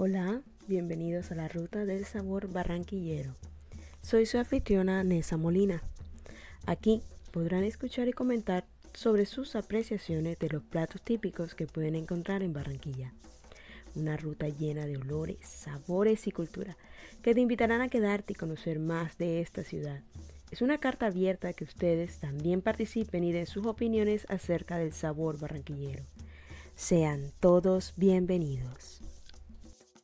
Hola, bienvenidos a la Ruta del Sabor Barranquillero. Soy su anfitriona Nessa Molina. Aquí podrán escuchar y comentar sobre sus apreciaciones de los platos típicos que pueden encontrar en Barranquilla. Una ruta llena de olores, sabores y cultura que te invitarán a quedarte y conocer más de esta ciudad. Es una carta abierta que ustedes también participen y den sus opiniones acerca del sabor barranquillero. Sean todos bienvenidos.